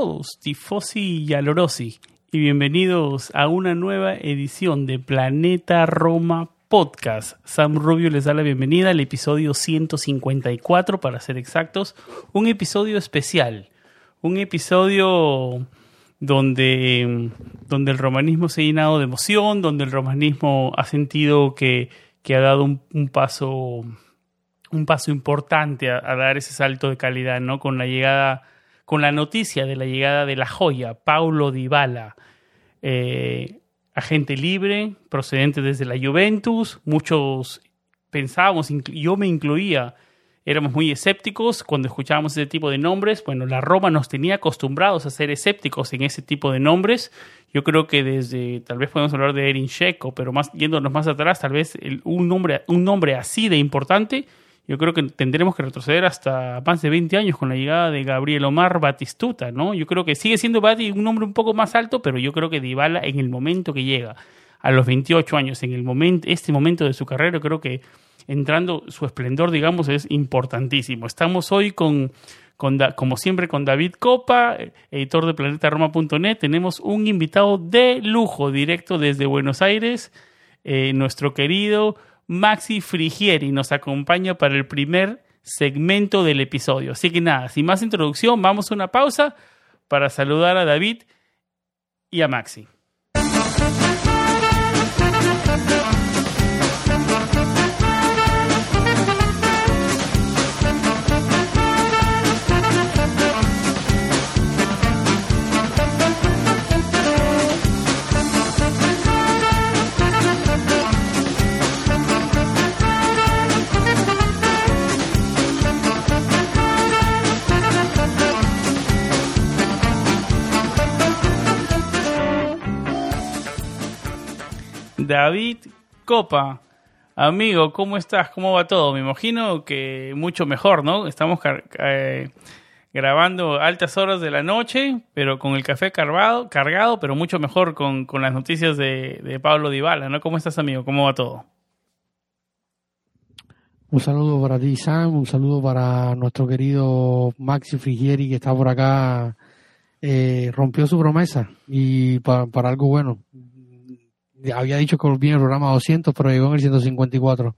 Todos, Tifosi y Alorosi, y bienvenidos a una nueva edición de Planeta Roma Podcast. Sam Rubio les da la bienvenida al episodio 154, para ser exactos, un episodio especial, un episodio donde, donde el romanismo se ha llenado de emoción, donde el romanismo ha sentido que, que ha dado un, paso un paso importante a, a, dar ese salto de calidad, ¿no? Con la llegada con la noticia de la llegada de la joya, Paulo Dybala, eh, agente libre, procedente desde la Juventus. Muchos pensábamos, yo me incluía, éramos muy escépticos cuando escuchábamos ese tipo de nombres. Bueno, la Roma nos tenía acostumbrados a ser escépticos en ese tipo de nombres. Yo creo que desde, tal vez podemos hablar de Erin Checo, pero más, yéndonos más atrás, tal vez un, nombre, un nombre así de importante yo creo que tendremos que retroceder hasta más de 20 años con la llegada de Gabriel Omar Batistuta, ¿no? Yo creo que sigue siendo Bati un nombre un poco más alto, pero yo creo que Dybala en el momento que llega, a los 28 años, en el momento, este momento de su carrera, creo que entrando su esplendor, digamos, es importantísimo. Estamos hoy con, con como siempre, con David Copa, editor de planetaroma.net. Tenemos un invitado de lujo, directo desde Buenos Aires, eh, nuestro querido Maxi Frigieri nos acompaña para el primer segmento del episodio. Así que nada, sin más introducción, vamos a una pausa para saludar a David y a Maxi. David Copa. Amigo, ¿cómo estás? ¿Cómo va todo? Me imagino que mucho mejor, ¿no? Estamos eh, grabando altas horas de la noche, pero con el café cargado, cargado pero mucho mejor con, las noticias de, de, Pablo Dybala, ¿no? ¿Cómo estás, amigo? ¿Cómo va todo? Un saludo para ti, Sam, un saludo para nuestro querido Maxi Frigieri que está por acá. Eh, rompió su promesa y para algo bueno había dicho que volvía el programa 200, pero llegó en el 154.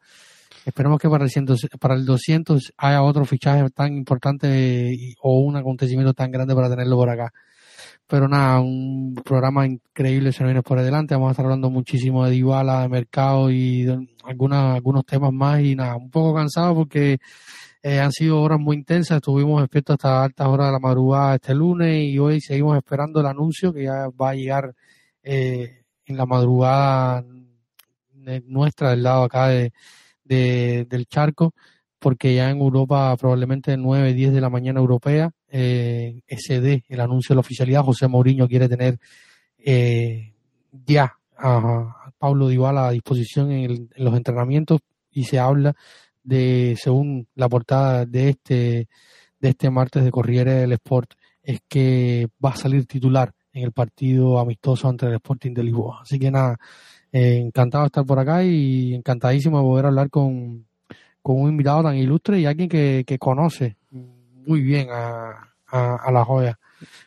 Esperemos que para el, 100, para el 200 haya otro fichaje tan importante o un acontecimiento tan grande para tenerlo por acá. Pero nada, un programa increíble se viene por adelante. Vamos a estar hablando muchísimo de Dybala, de mercado y de algunos temas más. Y nada, un poco cansado porque eh, han sido horas muy intensas. Estuvimos despiertos hasta altas horas de la madrugada este lunes y hoy seguimos esperando el anuncio que ya va a llegar eh, en la madrugada nuestra del lado acá de, del charco, porque ya en Europa probablemente 9, 10 de la mañana europea, eh, SD, el anuncio de la oficialidad, José Mourinho quiere tener eh, ya a, Pablo Dybala a disposición en, los entrenamientos y se habla de, según la portada de este, de este martes de Corriere del Sport, es que va a salir titular en el partido amistoso ante el Sporting de Lisboa. Así que nada, eh, encantado de estar por acá y encantadísimo de poder hablar con, con un invitado tan ilustre y alguien que, que conoce muy bien a, a, la joya.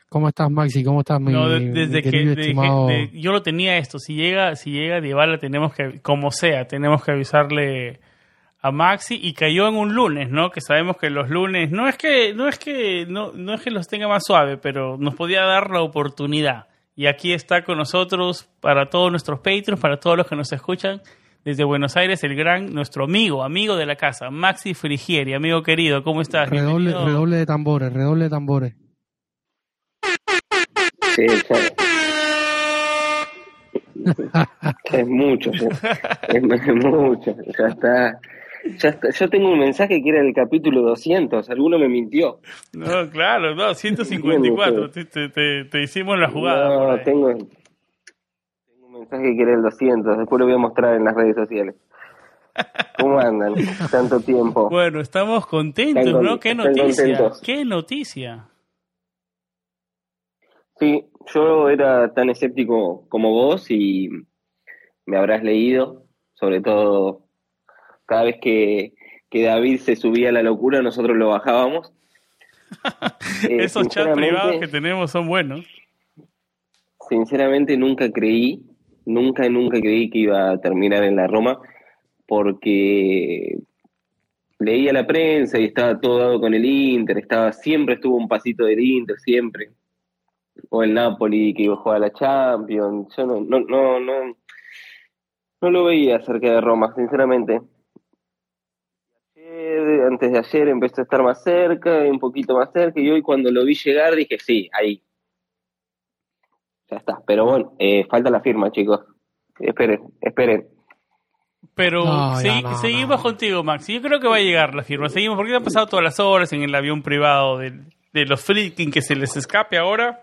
¿Cómo estás, Maxi? ¿Cómo estás, mi, no, desde que yo lo tenía esto. Si llega, si llega Dybala, tenemos que, como sea, tenemos que avisarle a Maxi y cayó en un lunes, ¿no? Que sabemos que los lunes no es que no es que no, no es que los tenga más suave, pero nos podía dar la oportunidad. Y aquí está con nosotros para todos nuestros Patreons, para todos los que nos escuchan desde Buenos Aires, el gran nuestro amigo, amigo de la casa, Maxi Frigieri, amigo querido, ¿cómo estás? Redoble, redoble de tambores, redoble de tambores. Sí, es mucho, es, mucho, ya está. Ya Yo tengo un mensaje que era el capítulo 200, alguno me mintió. No, claro, no, 154, te, te, te, hicimos la jugada. No, tengo, tengo un mensaje que era el 200, después lo voy a mostrar en las redes sociales. ¿Cómo andan? Tanto tiempo. Bueno, estamos contentos, ¿no? ¿Qué noticia? ¿Qué noticia? Sí, yo era tan escéptico como vos y me habrás leído, sobre todo cada vez que, David se subía a la locura, nosotros lo bajábamos. Eh, Esos chats privados que tenemos son buenos. Sinceramente nunca creí, nunca, nunca creí que iba a terminar en la Roma, porque leía la prensa y estaba todo dado con el Inter, estaba, siempre estuvo un pasito del Inter, siempre o el Napoli que iba a jugar a la Champions. Yo no, no, no, no, no lo veía cerca de Roma, sinceramente. Antes de ayer empezó a estar más cerca, un poquito más cerca, y hoy cuando lo vi llegar dije, sí, ahí. Ya está. Pero bueno, eh, falta la firma, chicos. Esperen, esperen. Pero seguimos contigo, Max. Yo creo que va a llegar la firma. Seguimos porque han pasado todas las horas en el avión privado de, de los freaking que se les escape ahora.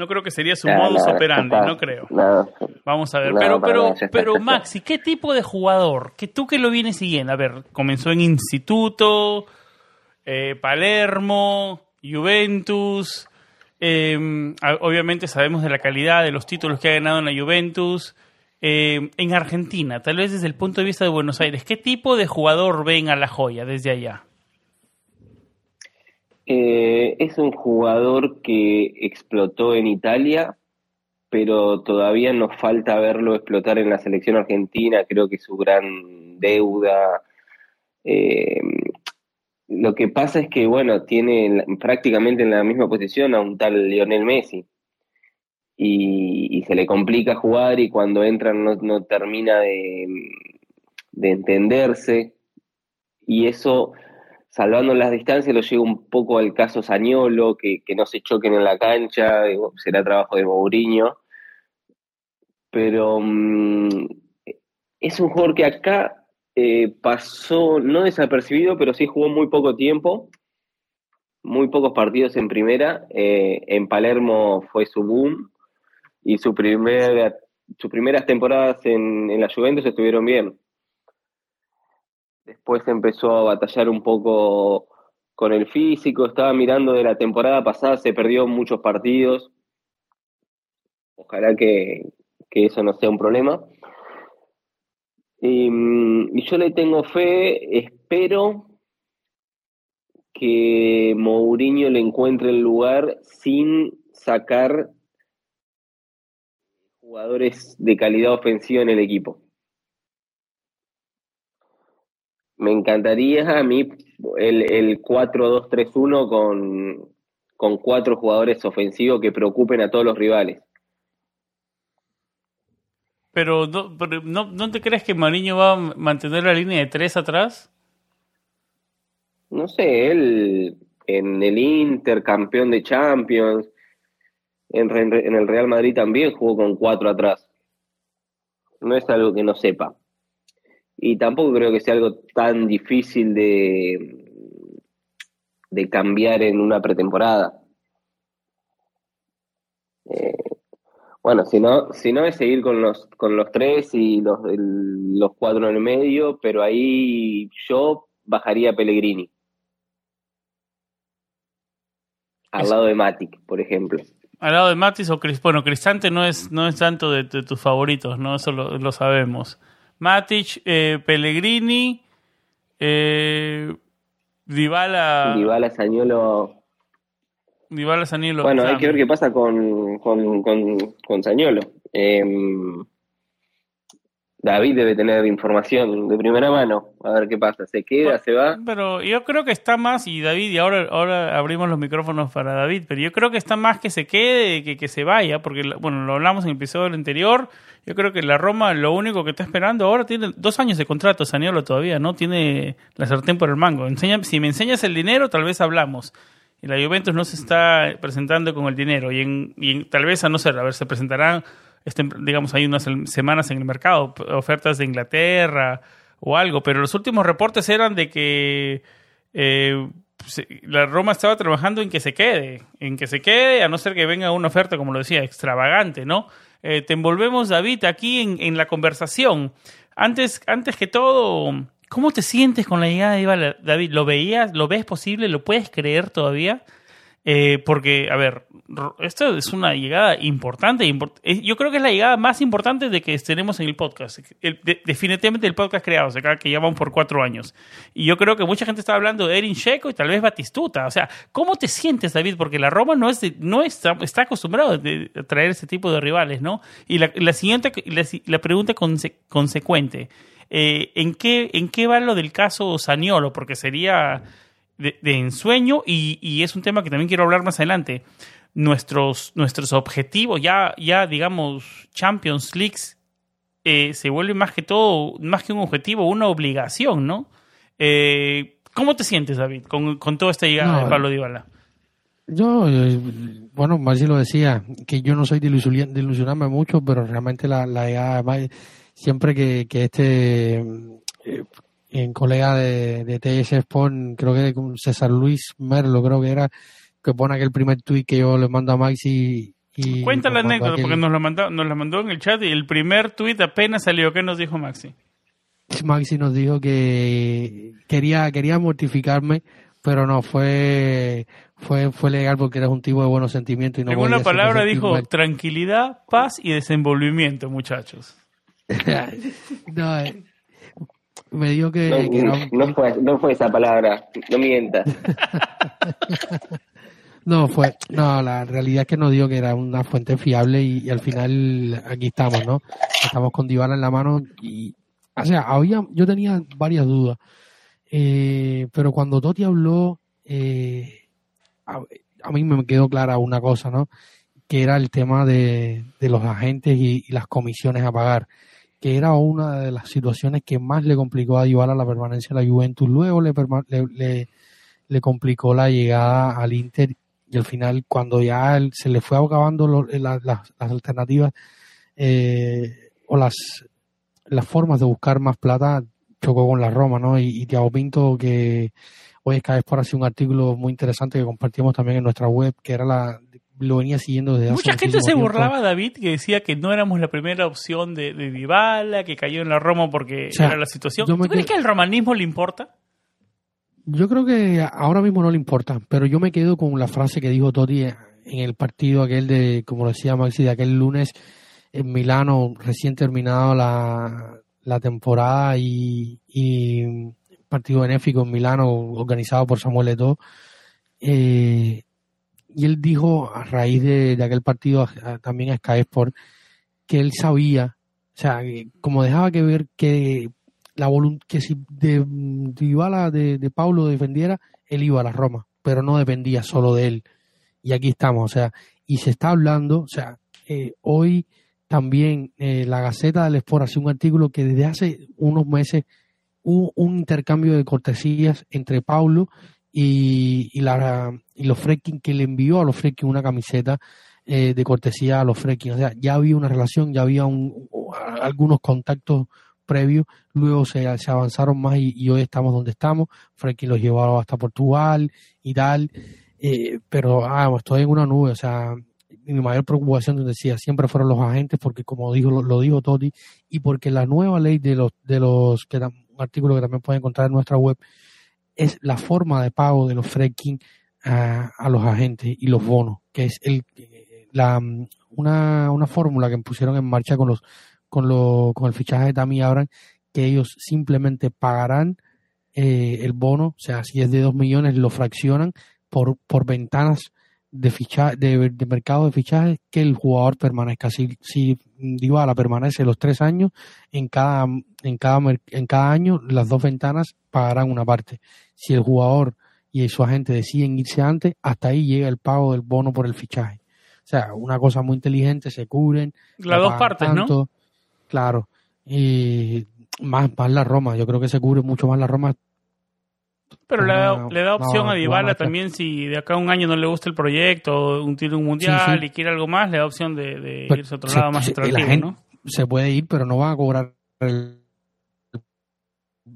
No creo que sería su modus operandi, no creo. Vamos a ver. pero, pero, pero Maxi, ¿qué tipo de jugador? Que tú que lo vienes siguiendo. A ver, comenzó en Instituto, eh, Palermo, Juventus. Em, obviamente sabemos de la calidad de los títulos que ha ganado en la Juventus. Em, en Argentina, tal vez desde el punto de vista de Buenos Aires, ¿qué tipo de jugador ven a la joya desde allá? Eh, es un jugador que explotó en Italia, pero todavía nos falta verlo explotar en la selección argentina. Creo que su gran deuda. Eh, lo que pasa es que, bueno, tiene prácticamente en la misma posición a un tal Lionel Messi. Y, se le complica jugar y cuando entra no, termina de, de entenderse. Y eso salvando las distancias, lo llevo un poco al caso Sañolo, que, no se choquen en la cancha, será trabajo de Mourinho. Pero mm, es un jugador que acá eh, pasó, no desapercibido, pero sí jugó muy poco tiempo, muy pocos partidos en primera. Eh, en Palermo fue su boom y su primera, sus primeras temporadas en, en la Juventus estuvieron bien. Después empezó a batallar un poco con el físico, estaba mirando de la temporada pasada, se perdió muchos partidos. Ojalá que, eso no sea un problema. Mm, y, yo le tengo fe, espero que Mourinho le encuentre el lugar sin sacar jugadores de calidad ofensiva en el equipo. Me encantaría a mí el, el 4-2-3-1 con, con cuatro jugadores ofensivos que preocupen a todos los rivales. Pero, no, no, te crees que Mariño va a mantener la línea de tres atrás? No sé, él en el Inter, campeón de Champions, en, en el Real Madrid también jugó con cuatro atrás. No es algo que no sepa y tampoco creo que sea algo tan difícil de, de cambiar en una pretemporada. Eh, bueno, si no, si no es seguir con los, con los tres y los, los cuatro en el medio, pero ahí yo bajaría a Pellegrini. Al lado de Matic, por ejemplo. Al lado de Matic o Cris, bueno, Cristante no es, no es tanto de, tus favoritos, ¿no? Eso lo sabemos. Matic, eh, Pellegrini, eh, Dybala. Dybala, Sañolo. Dybala, Sañolo. Bueno, hay que ver qué pasa con, con, con, Sañolo. Em, David debe tener información de primera mano. A ver qué pasa. ¿Se queda? ¿Se va? Pero yo creo que está más, y David, y ahora, ahora abrimos los micrófonos para David, pero yo creo que está más que se quede que que se vaya, porque, bueno, lo hablamos en el episodio anterior. Yo creo que la Roma lo único que está esperando ahora tiene dos años de contrato, Saniolo todavía, ¿no? Tiene la sartén por el mango. Enseña, si me enseñas el dinero, tal vez hablamos. Y la Juventus no se está presentando con el dinero. Y, en, y tal vez, a no ser, a ver, se presentarán este, digamos, hay unas semanas en el mercado, ofertas de Inglaterra o algo, pero los últimos reportes eran de que eh, la Roma estaba trabajando en que se quede, en que se quede, a no ser que venga una oferta, como lo decía, extravagante, ¿no? Eh, te envolvemos, David, aquí en, en, la conversación. Antes, antes que todo, ¿cómo te sientes con la llegada de David? ¿Lo veías? ¿Lo ves posible? ¿Lo puedes creer todavía? Eh, porque, a ver, esto es una llegada importante. yo creo que es la llegada más importante de que tenemos en el podcast. definitivamente el podcast creado, o sea, que ya vamos por cuatro años. Y yo creo que mucha gente estaba hablando de Erin Checo y tal vez Batistuta. O sea, ¿cómo te sientes, David? Porque la Roma no, es no está, está acostumbrado a traer ese tipo de rivales, ¿no? Y la, la siguiente, la, la pregunta consecuente. Eh, ¿en, qué, ¿En qué va lo del caso Saniolo? Porque sería de, ensueño y, y, es un tema que también quiero hablar más adelante. Nuestros, nuestros objetivos, ya, ya digamos, Champions League, eh, se vuelve más que todo, más que un objetivo, una obligación, ¿no? Eh, ¿Cómo te sientes, David, con, con toda esta llegada de Pablo Dybala? Yo, eh, bueno, más lo decía, que yo no soy de, ilusionarme mucho, pero realmente la, la llegada, siempre que, que este en colega de, de TS Spawn, creo que con César Luis Merlo, creo que era, que pone aquel primer tweet que yo le mando a Maxi. Y Cuenta la anécdota, porque nos la, mandó, nos la mandó en el chat y el primer tweet apenas salió. ¿Qué nos dijo Maxi? Maxi nos dijo que quería, quería mortificarme, pero no, fue, fue, fue legal porque eres un tipo de buenos sentimientos. Y no en una palabra dijo tranquilidad, paz y desenvolvimiento, muchachos. no, eh, me dijo que, no, fue, no fue esa palabra, no mientas. no, fue, no, la realidad es que nos dijo que era una fuente fiable y, al final aquí estamos, ¿no? Estamos con Dybala en la mano y, o sea, había, yo tenía varias dudas, eh, pero cuando Toti habló, eh, a, mí me quedó clara una cosa, ¿no? Que era el tema de, de los agentes y las comisiones a pagar que era una de las situaciones que más le complicó a Dybala la permanencia de la Juventus. Luego le, le, le, complicó la llegada al Inter y al final cuando ya se le fue acabando eh, las, alternativas eh, o las, las formas de buscar más plata, chocó con la Roma, ¿no? Y, y Thiago Pinto que hoy es vez por así un artículo muy interesante que compartimos también en nuestra web, que era la lo venía siguiendo desde Mucha gente se burlaba, David, que decía que no éramos la primera opción de, de que cayó en la Roma porque era la situación. ¿Tú crees que al romanismo le importa? Yo creo que ahora mismo no le importa, pero yo me quedo con la frase que dijo Totti en el partido aquel de, como decía Maxi, de aquel lunes en Milano, recién terminado la, la temporada y, y partido benéfico en Milano organizado por Samuel Eto'o. Eh, y él dijo a raíz de, aquel partido también a Sky Sport que él sabía, o sea, como dejaba que ver que la que si de, de, de, de Paulo defendiera, él iba a la Roma, pero no dependía solo de él. Y aquí estamos, o sea, y se está hablando, o sea, eh, hoy también eh, la Gaceta del Sport hace un artículo que desde hace unos meses hubo un intercambio de cortesías entre Paulo y, y, la, y los Freaking que le envió a los Freaking una camiseta eh, de cortesía a los Freaking. O sea, ya había una relación, ya había un, algunos contactos previos, luego se, se avanzaron más y, hoy estamos donde estamos. Freaking los llevó hasta Portugal y tal. Eh, pero ah, estoy en una nube, o sea, mi mayor preocupación, decía, siempre fueron los agentes, porque como dijo, lo, lo dijo Toti, y porque la nueva ley de los, de los, que un artículo que también pueden encontrar en nuestra web, es la forma de pago de los fracking a, a los agentes y los bonos, que es el, la, una, una fórmula que pusieron en marcha con los con, lo, con el fichaje de Tammy Abraham, que ellos simplemente pagarán eh, el bono, o sea, si es de 2 millones, lo fraccionan por, por ventanas de, ficha, de, mercado de fichajes que el jugador permanezca. Si, si Dybala permanece los tres años, en cada, en, cada, en cada año las dos ventanas pagarán una parte. Si el jugador y su agente deciden irse antes, hasta ahí llega el pago del bono por el fichaje. O sea, una cosa muy inteligente, se cubren. Las dos partes, ¿no? Claro. Y más, más la Roma, yo creo que se cubre mucho más la Roma pero le, da, le da opción a Dybala también si de acá a un año no le gusta el proyecto, un tiro mundial y quiere algo más, le da opción de, irse a otro lado más atractivo, Se puede ir, pero no va a cobrar el,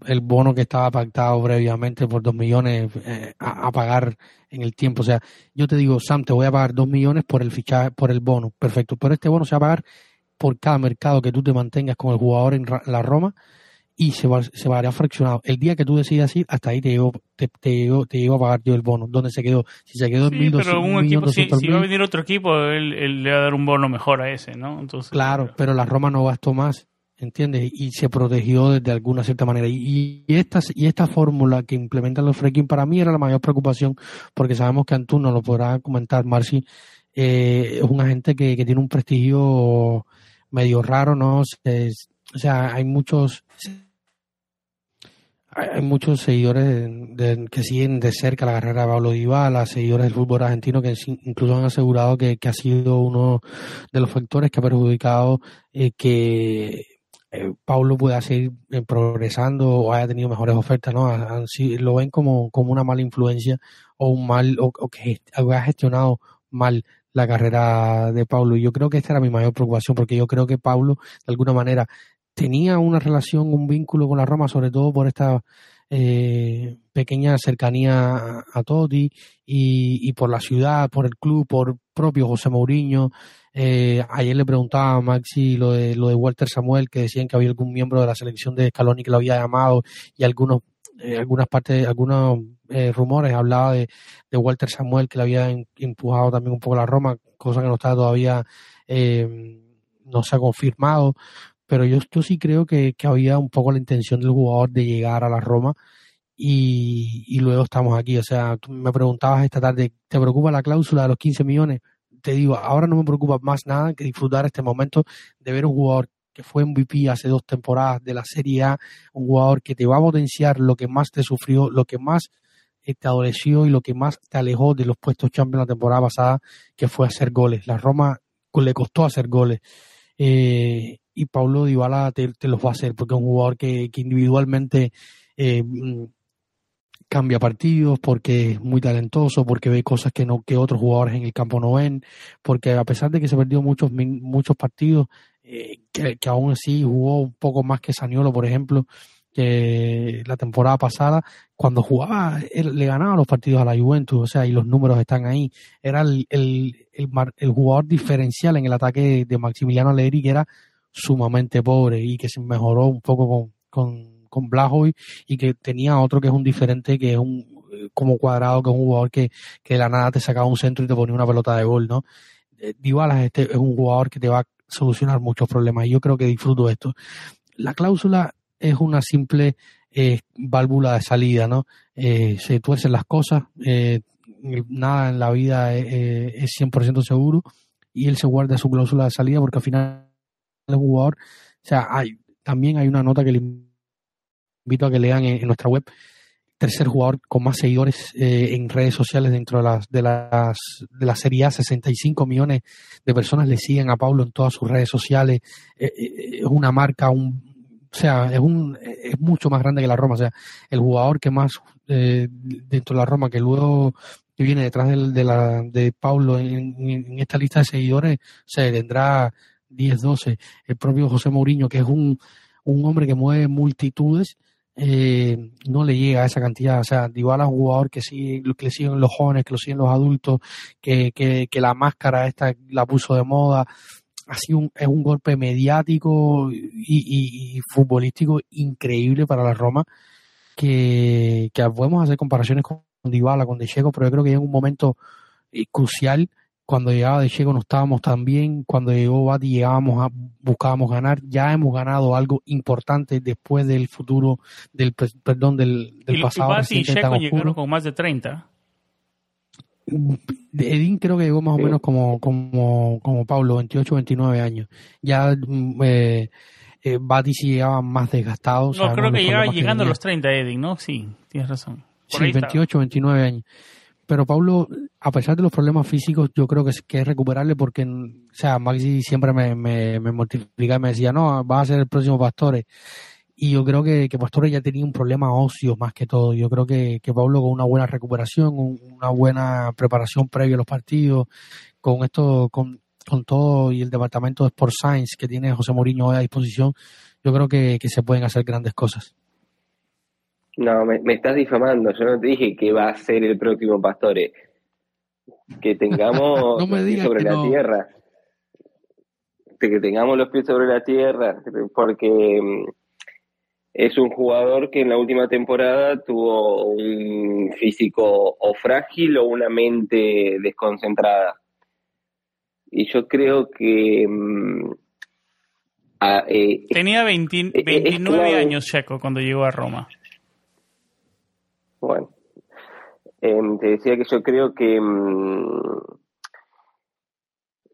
el bono que estaba pactado previamente por dos millones eh, a, pagar en el tiempo. O sea, yo te digo, Sam, te voy a pagar dos millones por el fichaje, por el bono, perfecto. Pero este bono se va a pagar por cada mercado que tú te mantengas con el jugador en la Roma y se, va, se va a fraccionado. El día que tú decidas ir, hasta ahí te llego, te, te, te a pagar yo el bono. ¿Dónde se quedó? Si se quedó en pero un equipo, si, va a venir otro equipo, él, le va a dar un bono mejor a ese, ¿no? Entonces, claro, pero la Roma no gastó más, ¿entiendes? Y se protegió de, alguna cierta manera. Y, y, esta, y esta fórmula que implementan los Freaking para mí era la mayor preocupación, porque sabemos que Antún no lo podrá comentar, Marci, eh, es un agente que, que tiene un prestigio medio raro, ¿no? o sea, hay muchos hay muchos seguidores que siguen de cerca la carrera de Pablo Dybala, seguidores del fútbol argentino que incluso han asegurado que, ha sido uno de los factores que ha perjudicado eh, que eh, Pablo pueda seguir eh, progresando o haya tenido mejores ofertas, ¿no? lo ven como, como una mala influencia o un mal o, que ha gestionado mal la carrera de Pablo. Y yo creo que esta era mi mayor preocupación, porque yo creo que Pablo, de alguna manera, tenía una relación, un vínculo con la Roma, sobre todo por esta eh, pequeña cercanía a, Totti y, por la ciudad, por el club, por propio José Mourinho. Eh, ayer le preguntaba a Maxi lo de, lo de Walter Samuel, que decían que había algún miembro de la selección de Scaloni que lo había llamado y algunos eh, algunas partes, algunos rumores hablaba de, Walter Samuel que le había empujado también un poco la Roma, cosa que no está todavía, no se ha confirmado pero yo, yo sí creo que, había un poco la intención del jugador de llegar a la Roma y, luego estamos aquí. O sea, tú me preguntabas esta tarde, ¿te preocupa la cláusula de los 15 millones? Te digo, ahora no me preocupa más nada que disfrutar este momento de ver un jugador que fue MVP hace dos temporadas de la Serie A, un jugador que te va a potenciar lo que más te sufrió, lo que más eh, te adoleció y lo que más te alejó de los puestos Champions la temporada pasada, que fue hacer goles. La Roma le costó hacer goles. Eh, y Paulo Dybala te, los va a hacer porque es un jugador que, individualmente eh, mm, cambia partidos, porque es muy talentoso, porque ve cosas que no que otros jugadores en el campo no ven, porque a pesar de que se perdió muchos muchos partidos, eh, que, aún así jugó un poco más que Saniolo, por ejemplo, que la temporada pasada, cuando jugaba, él, le ganaba los partidos a la Juventus, o sea, y los números están ahí. Era el, el, el, jugador diferencial en el ataque de Maximiliano Allegri, que era sumamente pobre y que se mejoró un poco con, con, con y que tenía otro que es un diferente, que es un como cuadrado, que es un jugador que, que de la nada te sacaba un centro y te ponía una pelota de gol, ¿no? Eh, Dybala este es un jugador que te va a solucionar muchos problemas y yo creo que disfruto esto. La cláusula es una simple eh, válvula de salida, ¿no? Eh, se tuercen las cosas, nada en la vida es 100% seguro y él se guarda su cláusula de salida porque al final el jugador. O sea, hay, también hay una nota que le invito a que lean en, nuestra web. Tercer jugador con más seguidores eh, en redes sociales dentro de las, de las de la Serie A, 65 millones de personas le siguen a Pablo en todas sus redes sociales. Eh, eh, es una marca, un, o sea, es un es mucho más grande que la Roma. O sea, el jugador que más dentro de la Roma, que luego que viene detrás de, de, la, de Pablo en, en, esta lista de seguidores, se tendrá 10, 12, el propio José Mourinho, que es un, un hombre que mueve multitudes, eh, no le llega a esa cantidad. O sea, Dybala es un jugador que, sigue, que le siguen los jóvenes, que lo siguen los adultos, que, que, la máscara esta la puso de moda. Así un, es un golpe mediático y, futbolístico increíble para la Roma, que, que podemos hacer comparaciones con Dybala, con De pero yo creo que en un momento eh, crucial cuando llegaba de Checo no estábamos tan bien, cuando llegó Bati llegábamos a, buscábamos ganar, ya hemos ganado algo importante después del futuro, del perdón, del, del pasado. Y Bati y Checo llegaron con más de 30. Edín creo que llegó más o menos como, como, como Pablo, 28, 29 años. Ya mm, eh, eh, Bati sí llegaba más desgastado. No, creo que llegaba llegando a los 30 Edín, ¿no? Sí, tienes razón. sí, 28, 29 años. Pero Pablo, a pesar de los problemas físicos, yo creo que es, que es recuperable porque, o sea, Maxi siempre me, me, me mortificaba y me decía, no, vas a ser el próximo Pastores. Y yo creo que, que Pastore ya tenía un problema óseo más que todo. Yo creo que, que Pablo con una buena recuperación, una buena preparación previa a los partidos, con esto, con, con todo y el departamento de Sport Science que tiene José Mourinho hoy a disposición, yo creo que, que se pueden hacer grandes cosas. No, me, me, estás difamando. Yo no te dije que va a ser el próximo Pastore. Que tengamos no me sobre la no. tierra. Que tengamos los pies sobre la tierra. Porque mm, es un jugador que en la última temporada tuvo un físico o frágil o una mente desconcentrada. Y yo creo que... A, eh, Tenía 20, 29 años Checo cuando llegó a Roma. Bueno, eh, te decía que yo creo que mmm,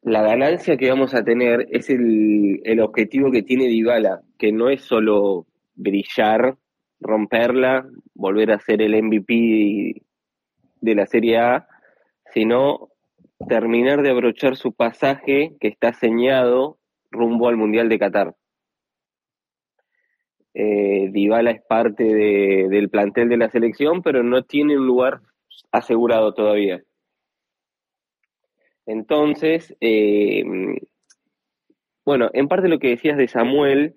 la ganancia que vamos a tener es el, el objetivo que tiene Dybala, que no es solo brillar, romperla, volver a ser el MVP de la Serie A, sino terminar de abrochar su pasaje que está señado rumbo al Mundial de Qatar. Eh, es parte de, del plantel de la selección, pero no tiene un lugar asegurado todavía. Entonces, eh, bueno, en parte lo que decías de Samuel,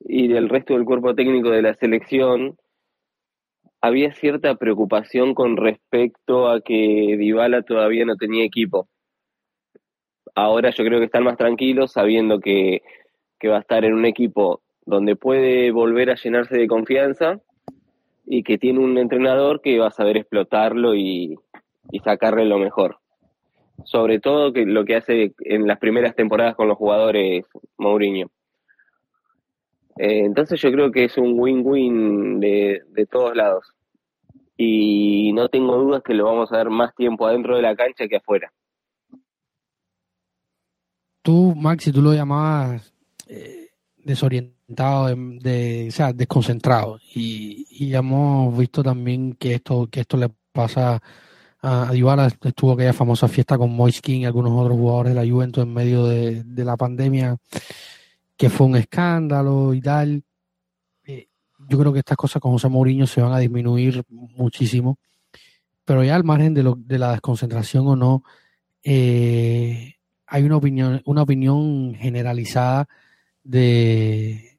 y del resto del cuerpo técnico de la selección, había cierta preocupación con respecto a que Dybala todavía no tenía equipo. Ahora yo creo que están más tranquilos sabiendo que, que va a estar en un equipo donde puede volver a llenarse de confianza y que tiene un entrenador que va a saber explotarlo y, sacarle lo mejor. Sobre todo que lo que hace en las primeras temporadas con los jugadores Mourinho. Eh, entonces yo creo que es un win-win de, de, todos lados. Y no tengo dudas que lo vamos a ver más tiempo adentro de la cancha que afuera. Tú, Maxi, tú lo llamabas eh, desorientado, de, o sea, desconcentrado. Y, y, hemos visto también que esto, que esto le pasa a Dybala. Estuvo aquella famosa fiesta con Moiskin y algunos otros jugadores de la Juventus en medio de, de la pandemia que fue un escándalo y tal. Eh, yo creo que estas cosas con José Mourinho se van a disminuir muchísimo. Pero ya al margen de, lo, de la desconcentración o no, eh, hay una opinión, una opinión generalizada de,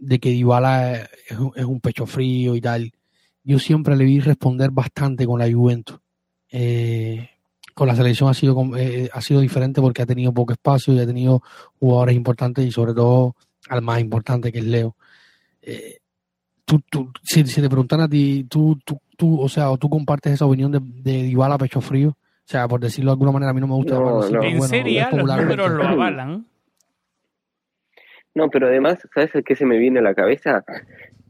de que Dybala es, es, un pecho frío y tal. Yo siempre le vi responder bastante con la Juventus. Eh, con la selección ha sido eh, ha sido diferente porque ha tenido poco espacio y ha tenido jugadores importantes y sobre todo al más importante que es Leo. Eh, tú, tú, si, si, te preguntan a ti, tú, tú, tú, o sea, o tú compartes esa opinión de, de Dybala pecho frío, o sea, por decirlo de alguna manera, a mí no me gusta. No, bueno, no. En bueno, serie los números lo avalan. No, pero además, ¿sabes qué se me viene a la cabeza?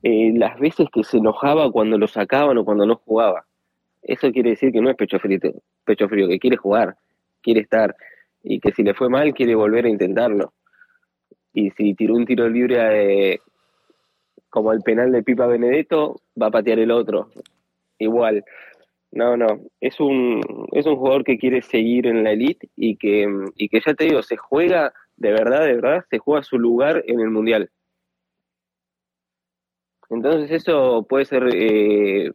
Eh, las veces que se enojaba cuando lo sacaban o cuando no jugaba. Eso quiere decir que no es pecho frío, pecho frío, que quiere jugar, quiere estar, y que si le fue mal quiere volver a intentarlo. Y si tiró un tiro libre eh, como el penal de Pipa Benedetto, va a patear el otro. Igual. No, no, es un, es un jugador que quiere seguir en la elite y que, y que ya te digo, se juega, de verdad, de verdad, se juega su lugar en el Mundial. Entonces eso puede ser eh,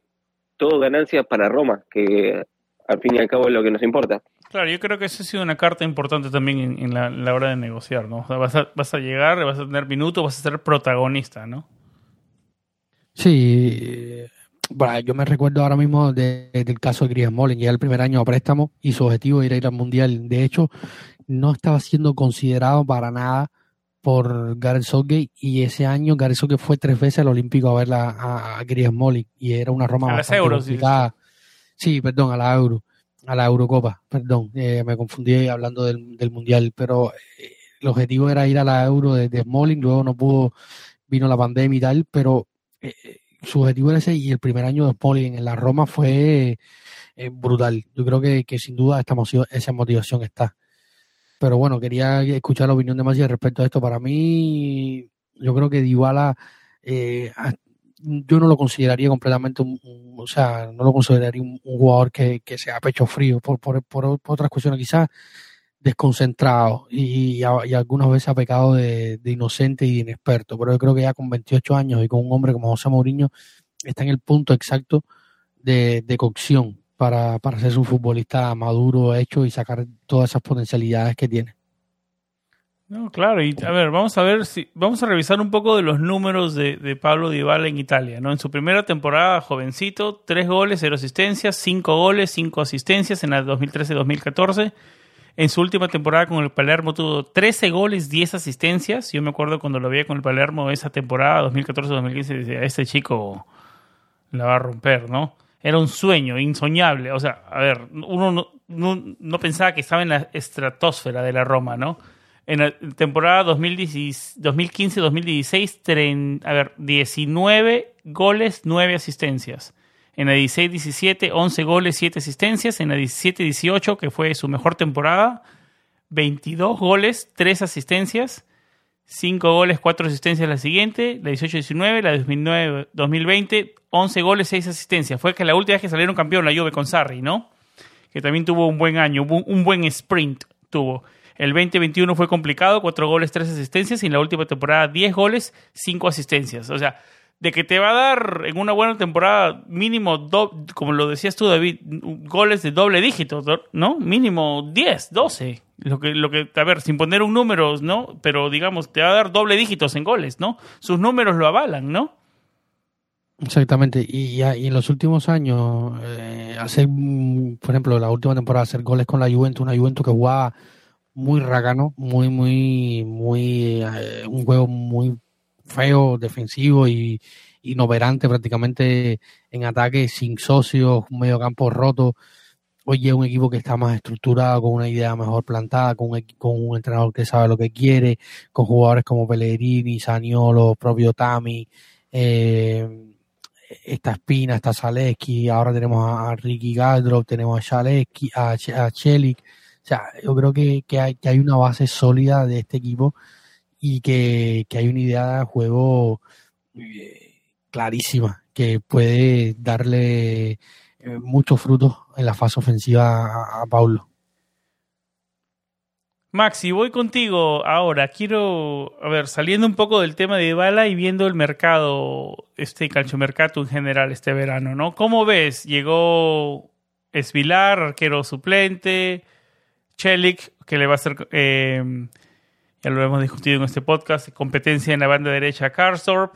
todo ganancias para Roma, que al fin y al cabo es lo que nos importa. Claro, yo creo que esa ha sido una carta importante también en, en, la, en la, hora de negociar, ¿no? O sea, vas a, vas a llegar, vas a tener minutos, vas a ser protagonista, ¿no? Sí, bueno, yo me recuerdo ahora mismo de, del caso de Griezmann Molin, ya el primer año a préstamo y su objetivo era ir al Mundial. De hecho, no estaba siendo considerado para nada por Gareth Southgate y ese año Gareth Southgate fue tres veces al Olímpico a ver a, a, a Griezmann y era una Roma a sí. sí, perdón, a la Euro, a la Eurocopa, perdón, eh, me confundí hablando del, del Mundial, pero eh, el objetivo era ir a la Euro de, de Smalling, luego no pudo, vino la pandemia y tal, pero eh, su objetivo era ese y el primer año de Smalling en la Roma fue eh, brutal. Yo creo que, que sin duda esta esa motivación está. Pero bueno, quería escuchar la opinión de Masi respecto a esto. Para mí, yo creo que Dybala, eh, yo no lo consideraría completamente, un, o sea, no lo consideraría un, jugador que, que, sea pecho frío, por, por, por, otras cuestiones quizás desconcentrado y, algunas veces ha pecado de, inocente y de inexperto, pero yo creo que ya con 28 años y con un hombre como José Mourinho está en el punto exacto de, de cocción para, para ser un futbolista maduro, hecho y sacar todas esas potencialidades que tiene. No, claro, y a ver, vamos a ver si vamos a revisar un poco de los números de, de Pablo Dybala en Italia, ¿no? En su primera temporada, jovencito, tres goles, cero asistencias, cinco goles, cinco asistencias en la 2013-2014. En su última temporada con el Palermo tuvo 13 goles, 10 asistencias. Yo me acuerdo cuando lo veía con el Palermo esa temporada, 2014-2015, decía, este chico la va a romper, ¿no? Era un sueño, insoñable. O sea, a ver, uno no, pensaba que estaba en la estratosfera de la Roma, ¿no? En la temporada 2015-2016, a ver, 19 goles, 9 asistencias. En la 16-17, 11 goles, 7 asistencias. En la 17-18, que fue su mejor temporada, 22 goles, 3 asistencias. 5 goles, 4 asistencias la siguiente, la 18-19, la 2019-2020, 11 goles, 6 asistencias. Fue que la última vez que salieron campeón la Juve con Sarri, ¿no? Que también tuvo un buen año, un buen sprint tuvo. El 2021 fue complicado, 4 goles, 3 asistencias y en la última temporada 10 goles, 5 asistencias. O sea, de que te va a dar en una buena temporada mínimo, como lo decías tú, David, goles de doble dígito, ¿no? Mínimo 10, 12. Lo que, lo que, a ver, sin poner un número, ¿no? Pero digamos, te va a dar doble dígitos en goles, ¿no? Sus números lo avalan, ¿no? Exactamente. Y, y en los últimos años, eh, hacer, por ejemplo, la última temporada, hacer goles con la Juventus, una Juventus que jugaba muy ragano, muy, muy, muy, eh, un juego muy feo, defensivo y inoperante prácticamente en ataque, sin socios, un medio campo roto. Hoy es un equipo que está más estructurado, con una idea mejor plantada, con un, con un entrenador que sabe lo que quiere, con jugadores como Pellegrini, Saniolo, propio Tami, eh, esta Espina, esta Zaleski, ahora tenemos a, Ricky Galdrop, tenemos a Zaleski, a, a Chelik. O sea, yo creo que, que, hay, que hay una base sólida de este equipo y que, hay una idea de juego eh, clarísima que puede darle eh, muchos frutos en la fase ofensiva a, Paulo. Maxi, voy contigo ahora. Quiero, a ver, saliendo un poco del tema de Bala y viendo el mercado, este calchomercato en general este verano, ¿no? ¿Cómo ves? Llegó Esvilar, arquero suplente, Chelik, que le va a hacer eh, ya lo hemos discutido en este podcast, competencia en la banda derecha Karsdorp,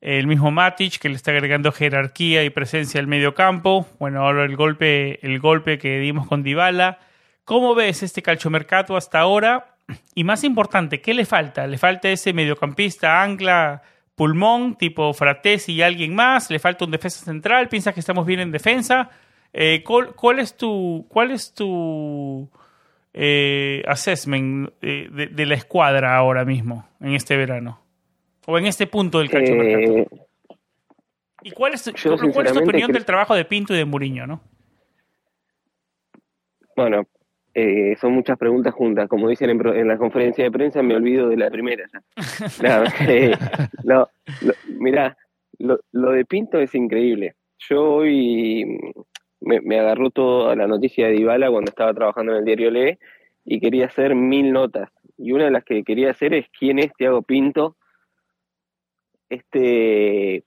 el mismo Matic que le está agregando jerarquía y presencia al medio campo, bueno, ahora el golpe, el golpe que dimos con Dybala. ¿Cómo ves este calchomercato hasta ahora? Y más importante, ¿qué le falta? ¿Le falta ese mediocampista ancla pulmón tipo Fratesi y alguien más? ¿Le falta un defensa central? ¿Piensas que estamos bien en defensa? Eh, ¿cuál, es tu, ¿Cuál es tu eh, assessment eh, de, la escuadra ahora mismo, en este verano? O en este punto del calcio eh, ¿Y cuál es, cuál es tu opinión del trabajo de Pinto y de Muriño, no? Bueno, eh, son muchas preguntas juntas. Como dicen en, la conferencia de prensa, me olvido de la primera. no, mira, lo, lo, de Pinto es increíble. Yo hoy me, agarró toda la noticia de Dybala cuando estaba trabajando en el diario Lee y quería hacer mil notas. Y una de las que quería hacer es quién es Tiago Pinto, este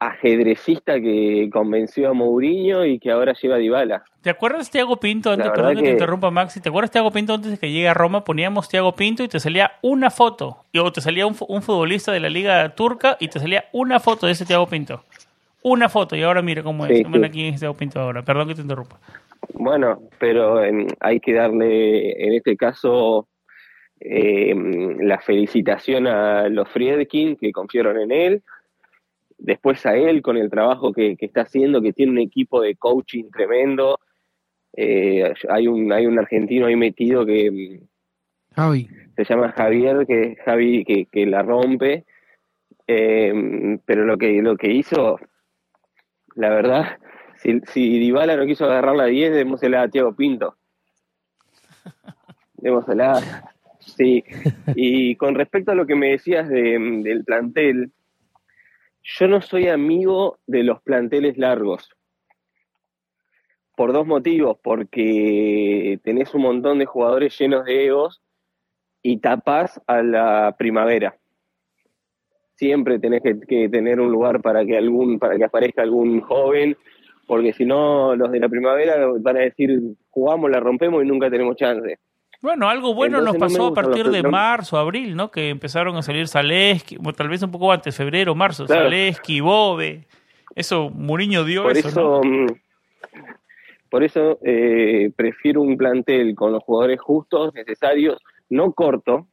ajedrecista que convenció a Mourinho y que ahora lleva a Dybala. ¿Te acuerdas de Tiago Pinto antes, perdón que, te interrumpa Maxi, ¿te acuerdas de Tiago Pinto antes de que llegue a Roma? Poníamos Tiago Pinto y te salía una foto, o te salía un, un futbolista de la liga turca y te salía una foto de ese Tiago Pinto una foto y ahora mire cómo es. pinto ahora. Perdón que te interrumpa. Bueno, pero em, hay que darle, en este caso, em, la felicitación a los Friedkin que confiaron en él. Después a él con el trabajo que, está haciendo, que tiene un equipo de coaching tremendo. Eh, hay un hay un argentino ahí metido que em, se llama Javier, que Javi que, que la rompe Eh, pero lo que, lo que hizo, la verdad, si, si Dybala no quiso agarrar la 10, démosela a Thiago Pinto. Démosela. Sí. Y con respecto a lo que me decías de, del plantel, yo no soy amigo de los planteles largos. Por dos motivos, porque tenés un montón de jugadores llenos de egos y tapás a la primavera. Siempre tenés que, que tener un lugar para que algún, para que aparezca algún joven, porque si no los de la primavera van a decir jugamos, la rompemos y nunca tenemos chance. Bueno, algo bueno Entonces, nos no pasó a partir de marzo, abril, ¿no? Que empezaron a salir Zaleski, tal vez un poco antes, febrero, marzo, Claro. Zaleski, Bove. Eso, Mourinho dio Por eso, eso, ¿no? mm, por eso eh, prefiero un plantel con los jugadores justos, necesarios, no corto,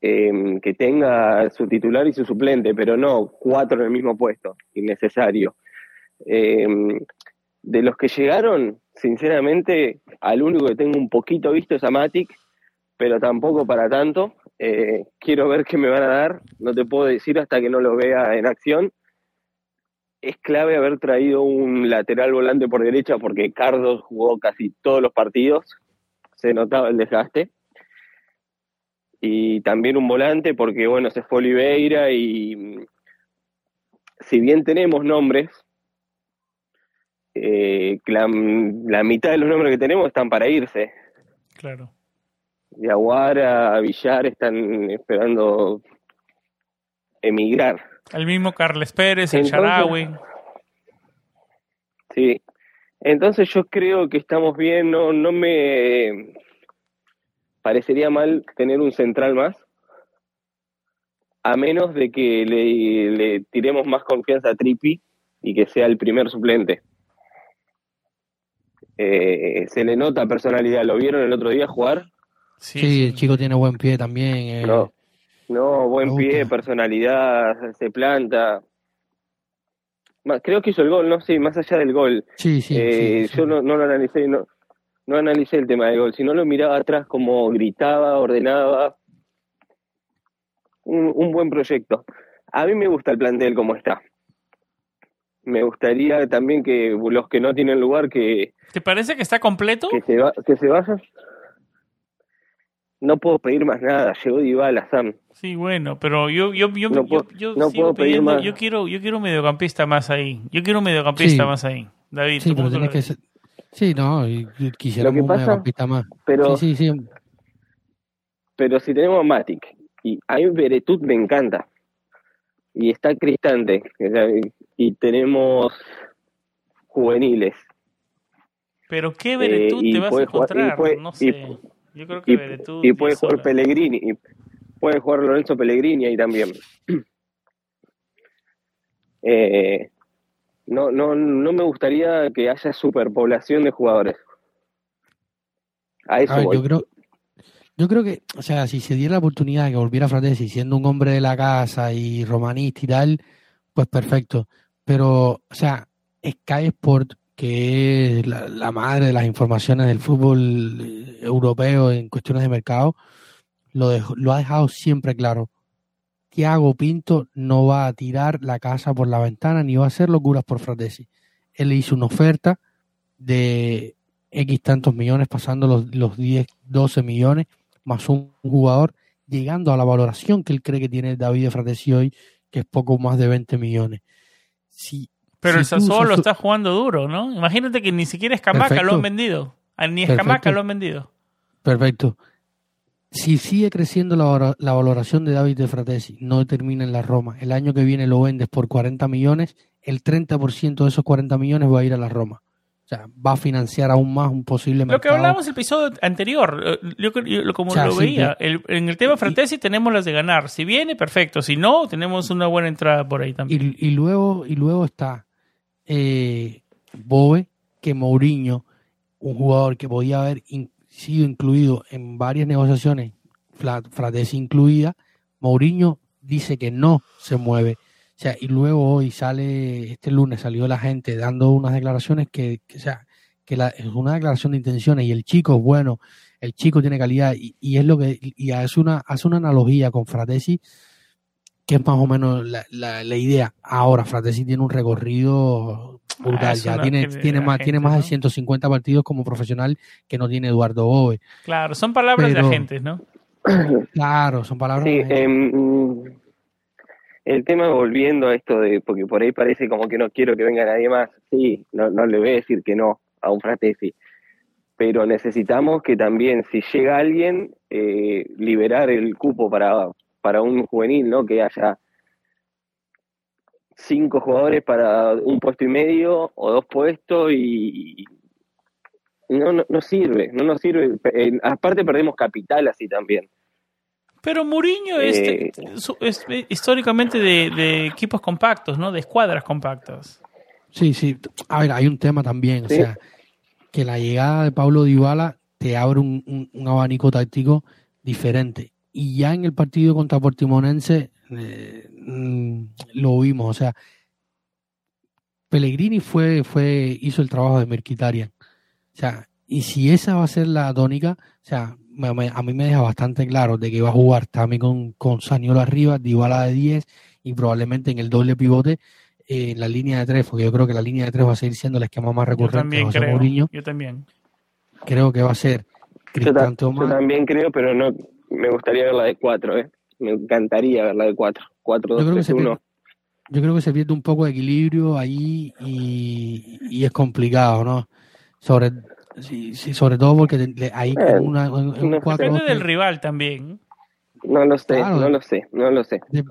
eh, que tenga su titular y su suplente, pero no cuatro en el mismo puesto, innecesario. Eh, de los que llegaron, sinceramente, al único que tengo un poquito visto es a Matic, pero tampoco para tanto. Eh, quiero ver qué me van a dar, no te puedo decir hasta que no lo vea en acción. Es clave haber traído un lateral volante por derecha porque Carlos jugó casi todos los partidos, se notaba el desgaste. Y también un volante porque, bueno, se fue Oliveira y si bien tenemos nombres, eh, la, la mitad de los nombres que tenemos están para irse. Claro. Yaguara, Villar están esperando emigrar. El mismo Carles Pérez, el Sharawi. Sí. Entonces yo creo que estamos bien, no, no me parecería mal tener un central más, a menos de que le, le tiremos más confianza a Trippi y que sea el primer suplente. Eh, se le nota personalidad, ¿lo vieron el otro día jugar? Sí, Sí, sí. el chico tiene buen pie también. eh. No, no, buen pie, personalidad, se planta. Creo que hizo el gol, no sé, más allá del gol. Sí, sí. Eh, sí, sí. Yo no, no lo analicé, no, no analicé el tema del gol, sino lo miraba atrás como gritaba, ordenaba. Un, un buen proyecto. A mí me gusta el plantel como está. Me gustaría también que los que no tienen lugar que, ¿Te parece que está completo? que se va, que se vayan. No puedo pedir más nada, llegó Dybala, Sam. Sí, bueno, pero yo yo yo, No yo- puedo- yo no sigo puedo pedir pidiendo- más. yo quiero yo quiero un mediocampista más ahí. Yo quiero un mediocampista Sí. más ahí. David, Sí, ¿tú pero lo que. Sí, no, y- y quisiéramos Lo que un pasa- mediocampista más. Pero Sí, sí, sí. Pero si tenemos a Matic y a mí Beretut me encanta y está Cristante y tenemos juveniles Pero qué Beretut Eh, y te vas a jugar- y encontrar, puede- no y- sé. yo creo que y, Beretut y puede jugar. Pellegrini y puede jugar Lorenzo Pellegrini ahí también Eh, no no no me gustaría que haya superpoblación de jugadores a eso A ver, voy. yo creo, yo creo que, o sea, si se diera la oportunidad de que volviera Fratesi siendo un hombre de la casa y romanista y tal, pues perfecto. Pero, o sea, Sky Sport, que es la, la madre de las informaciones del fútbol eh, europeo en cuestiones de mercado, lo, dejó- lo ha dejado siempre claro. Thiago Pinto no va a tirar la casa por la ventana ni va a hacer locuras por Fratesi. Él le hizo una oferta de X tantos millones, pasando los, los 10, 12 millones, más un jugador, llegando a la valoración que él cree que tiene David Fratesi hoy, que es poco más de 20 millones. Si, Pero el si Sassuolo tu- está jugando duro, ¿no? Imagínate que ni siquiera Escamaca lo han vendido. Ni Escamaca lo han vendido. Perfecto. Si sigue creciendo la, valo- la valoración de David de Fratesi, no termina en la Roma, el año que viene lo vendes por 40 millones, el 30% de esos 40 millones va a ir a la Roma. O sea, va a financiar aún más un posible Lo que mercado. hablábamos el episodio anterior, eh, yo, yo- como O sea, lo sí, veía, el- en el tema Fratesi tenemos las de ganar. Si viene, perfecto. Si no, tenemos una buena entrada por ahí también. Y, y luego y luego está eh, Bobe, que Mourinho, un jugador que podía haber in- sido incluido en varias negociaciones, Fratesi incluida, Mourinho dice que no se mueve. O sea, y luego hoy sale, este lunes salió la gente dando unas declaraciones que, que, o sea, que la- es una declaración de intenciones y el chico es bueno, el chico tiene calidad y, y es lo que, y hace una, hace una analogía con Fratesi que es más o menos la, la, la idea. Ahora, Fratesi tiene un recorrido brutal, Ah, ya no tiene, tiene más, tiene más de ¿no? 150 partidos como profesional que no tiene Eduardo Bove. Claro, son palabras Pero- de agentes, ¿no? Claro, son palabras. Sí, de- em, el tema volviendo a esto de, porque por ahí parece como que no quiero que venga nadie más, sí, no, no le voy a decir que no a un Fratesi, pero necesitamos que también, si llega alguien, eh, liberar el cupo para, para un juvenil, ¿no? Que haya cinco jugadores para un puesto y medio o dos puestos y no, no, no sirve, no nos sirve. Eh, aparte perdemos capital así también. Pero Mourinho es, Eh. su- es, históricamente de, de equipos compactos, ¿no? De escuadras compactas. Sí, sí. A ver, hay un tema también, Sí. o sea, que la llegada de Pablo Dybala te abre un, un- un abanico táctico diferente. Y ya en el partido contra Portimonense eh, mm, lo vimos, o sea, Pellegrini fue, fue, hizo el trabajo de Merquitarian. O sea, y si esa va a ser la tónica, o sea, me- me- a mí me deja bastante claro de que va a jugar también con, con Saniolo arriba, Dybala de 10 y probablemente en el doble pivote eh, en la línea de tres, porque yo creo que la línea de tres va a seguir siendo el esquema más Yo recurrente de también creo. Mourinho. Yo también. Creo que va a ser Yo, ta- Cristante yo también creo, pero no me gustaría ver la de cuatro, ¿eh? Me encantaría ver la de cuatro. Cuatro, Yo dos, creo que tres, se uno. pierde, yo creo que se pierde un poco de equilibrio ahí y, y es complicado, ¿no? Sobre, sí, sí, sobre todo porque te- le- ahí Eh, una, un no, 4 Depende del rival también. No lo sé, Claro. no lo sé, no lo sé. De-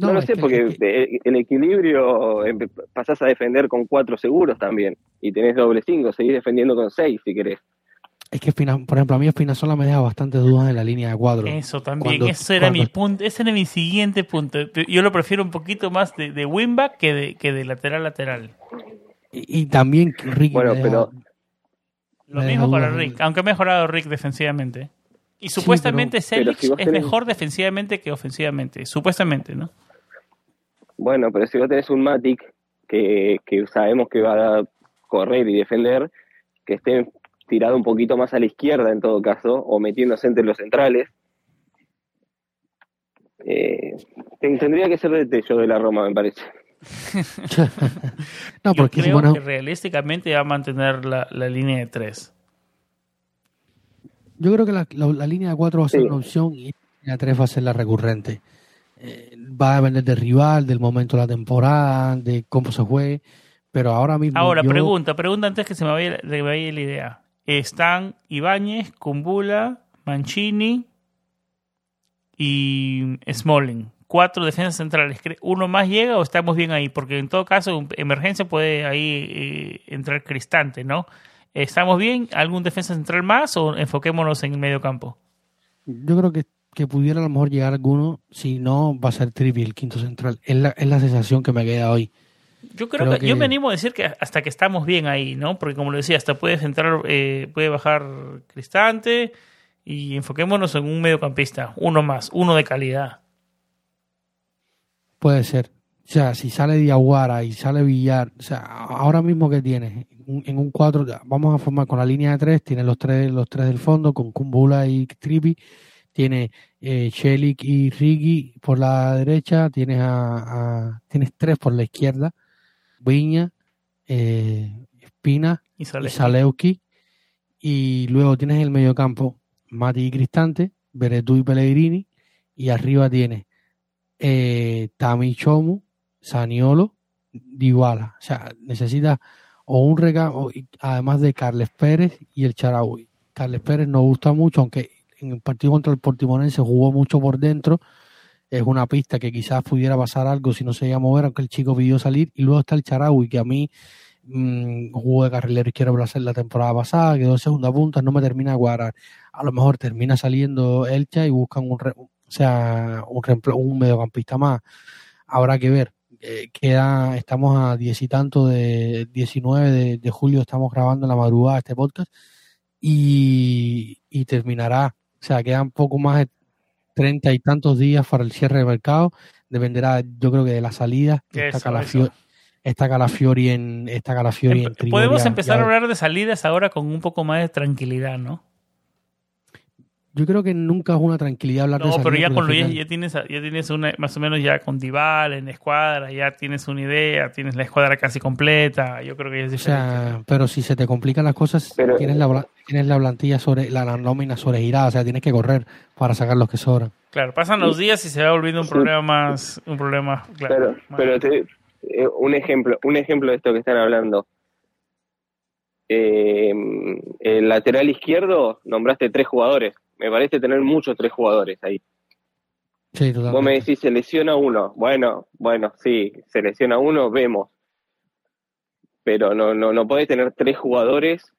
No, no, lo sé que- porque que- eh, el equilibrio empe- pasás a defender con cuatro seguros también y tenés doble cinco, seguís defendiendo con seis si querés. Es que, Espina- por ejemplo, a mí Espinazola me deja bastantes dudas en la línea de cuadro. Eso también. Cuando- Ese era mi punto. Ese era mi siguiente punto. Yo lo prefiero un poquito más de, de wingback que de, que de lateral lateral. Y, y también Ricky Bueno, deja- pero- Lo mismo para. Rick, aunque ha mejorado Rick defensivamente. Y supuestamente pero Selic si vos es tenés- mejor defensivamente que ofensivamente. Supuestamente, ¿no? Bueno, pero si vos tenés un Matic que, que sabemos que va a correr y defender, que esté tirado un poquito más a la izquierda en todo caso, o metiéndose entre los centrales, eh, ten- tendría que ser de Tello de la Roma, me parece. no, Yo porque si creo que realísticamente va a mantener la, la línea de tres. Yo creo que la, la- la línea de 4 va a ser Sí. una opción y la línea de 3 va a ser la recurrente. Eh, va a depender del rival, del momento de la temporada, de cómo se juegue. Pero ahora mismo. Ahora, yo- pregunta, pregunta antes que se me vaya, se me vaya la idea. Están Ibáñez, Kumbula, Mancini y Smalling. Cuatro defensas centrales. ¿Cre- ¿Uno más llega o estamos bien ahí? Porque en todo caso, en emergencia puede ahí eh, entrar Cristante, ¿no? ¿Estamos bien? ¿Algún defensa central más o enfoquémonos en el medio campo? Yo creo que, que pudiera a lo mejor llegar alguno. Si no, va a ser Trivi el quinto central. Es la, es la sensación que me queda hoy. Yo creo, Creo que, yo me animo a decir que hasta que estamos bien ahí, ¿no? Porque como lo decía, hasta puede entrar, eh, puede bajar Cristante y enfoquémonos en un mediocampista, uno más, uno de calidad. Puede ser. O sea, si sale Diaguara y sale Villar, o sea, ahora mismo que tienes en un 4, vamos a formar con la línea de 3, tienes los tres, los tres del fondo, con Kumbula y Tripi, tiene eh, Shelik y Rigi por la derecha, tienes a, a- tienes tres por la izquierda, Viña, eh, Espina Y y sale. Zalewski, y luego tienes el mediocampo, Mati y Cristante, Beretú y Pellegrini, y arriba tienes eh, Tami Chomu, Saniolo, Dybala. O sea, necesitas o un recambio, además de Carles Pérez y el Charaui. Carles Pérez no gusta mucho, aunque en el partido contra el Portimonense jugó mucho por dentro. Es una pista que quizás pudiera pasar algo si no se iba a mover, aunque el chico pidió salir. Y luego está el Charaui, que a mí mm, jugó de carrilero izquierdo Brasil la temporada pasada, quedó en segunda punta, no me termina de cuadrar. A lo mejor termina saliendo Elcha y buscan un, re- o sea, un, un mediocampista más. Habrá que ver. Eh, queda, estamos a diez y tanto de 19 de, julio, estamos grabando en la madrugada este podcast y, y terminará. O sea, quedan poco más treinta y tantos días para el cierre de mercado. Dependerá, yo creo que de la salida. Que Está eso, Calafiori, eso. está Calafiori en, está Calafiori en Empe- Trigoria, Podemos empezar ya- a hablar de salidas ahora con un poco más de tranquilidad, ¿no? yo creo que nunca es una tranquilidad hablar de No, pero ya con Luis final- ya tienes, ya tienes una, más o menos ya con Dival en la escuadra, ya tienes una idea, tienes la escuadra casi completa, yo creo que ya es O sea, pero si se te complican las cosas, Pero- tienes, la, tienes la plantilla sobre, la, la nómina sobregirada, o sea, tienes que correr para sacar los que sobran. Claro, pasan los días y se va volviendo un Sí. problema más, un problema, claro. Pero, más- pero te- eh, un ejemplo, un ejemplo de esto que están hablando. Eh, el lateral izquierdo nombraste tres jugadores. Me parece tener muchos tres jugadores ahí. Sí, Vos me decís, se lesiona uno. Bueno, bueno, sí, se lesiona uno, vemos. Pero no, no, no podés tener tres jugadores